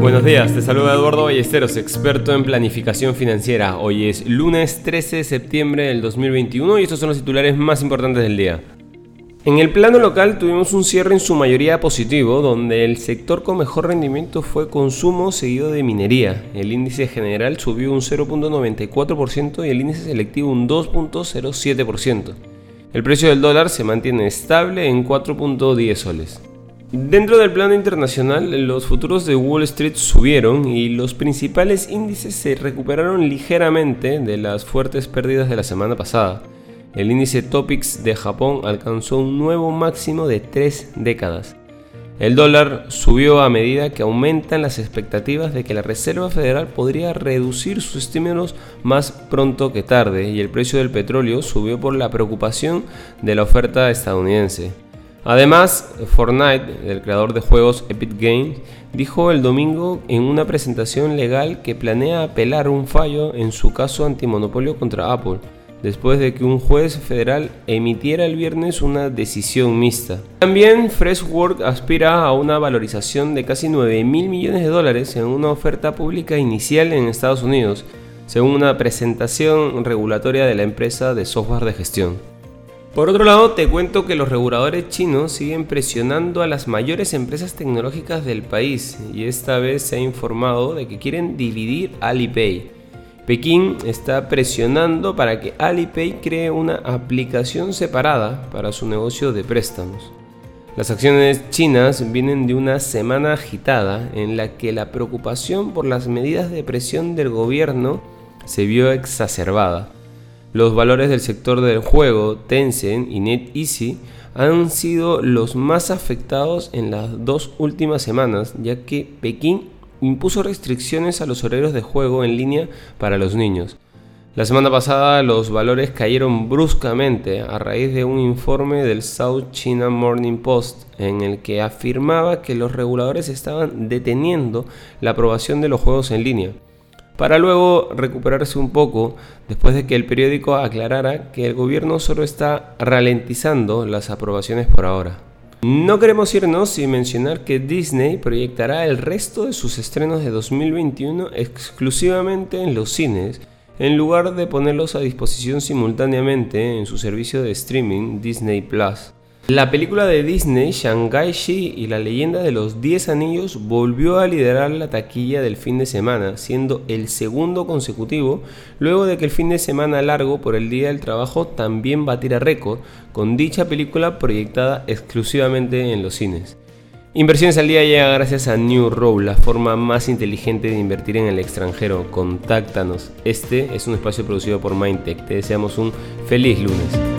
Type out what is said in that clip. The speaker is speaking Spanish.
Buenos días, te saluda Eduardo Ballesteros, experto en planificación financiera. Hoy es lunes 13 de septiembre del 2021 y estos son los titulares más importantes del día. En el plano local tuvimos un cierre en su mayoría positivo, donde el sector con mejor rendimiento fue consumo seguido de minería. El índice general subió un 0.94% y el índice selectivo un 2.07%. El precio del dólar se mantiene estable en 4.10 soles. Dentro del plano internacional, los futuros de Wall Street subieron y los principales índices se recuperaron ligeramente de las fuertes pérdidas de la semana pasada. El índice Topics de Japón alcanzó un nuevo máximo de tres décadas. El dólar subió a medida que aumentan las expectativas de que la Reserva Federal podría reducir sus estímulos más pronto que tarde y el precio del petróleo subió por la preocupación de la oferta estadounidense. Además, Fortnite, el creador de juegos Epic Games, dijo el domingo en una presentación legal que planea apelar un fallo en su caso antimonopolio contra Apple, después de que un juez federal emitiera el viernes una decisión mixta. También Freshwork aspira a una valorización de casi 9 mil millones de dólares en una oferta pública inicial en Estados Unidos, según una presentación regulatoria de la empresa de software de gestión. Por otro lado, te cuento que los reguladores chinos siguen presionando a las mayores empresas tecnológicas del país y esta vez se ha informado de que quieren dividir Alipay. Pekín está presionando para que Alipay cree una aplicación separada para su negocio de préstamos. Las acciones chinas vienen de una semana agitada en la que la preocupación por las medidas de presión del gobierno se vio exacerbada. Los valores del sector del juego, Tencent y NetEasy, han sido los más afectados en las dos últimas semanas, ya que Pekín impuso restricciones a los horarios de juego en línea para los niños. La semana pasada los valores cayeron bruscamente a raíz de un informe del South China Morning Post en el que afirmaba que los reguladores estaban deteniendo la aprobación de los juegos en línea para luego recuperarse un poco después de que el periódico aclarara que el gobierno solo está ralentizando las aprobaciones por ahora. No queremos irnos sin mencionar que Disney proyectará el resto de sus estrenos de 2021 exclusivamente en los cines, en lugar de ponerlos a disposición simultáneamente en su servicio de streaming Disney Plus. La película de Disney, Shanghai-Chi y la leyenda de los 10 anillos volvió a liderar la taquilla del fin de semana, siendo el segundo consecutivo, luego de que el fin de semana largo por el Día del Trabajo también batiera récord, con dicha película proyectada exclusivamente en los cines. Inversiones al día llega gracias a New Row, la forma más inteligente de invertir en el extranjero. Contáctanos. Este es un espacio producido por Mindtech. Te deseamos un feliz lunes.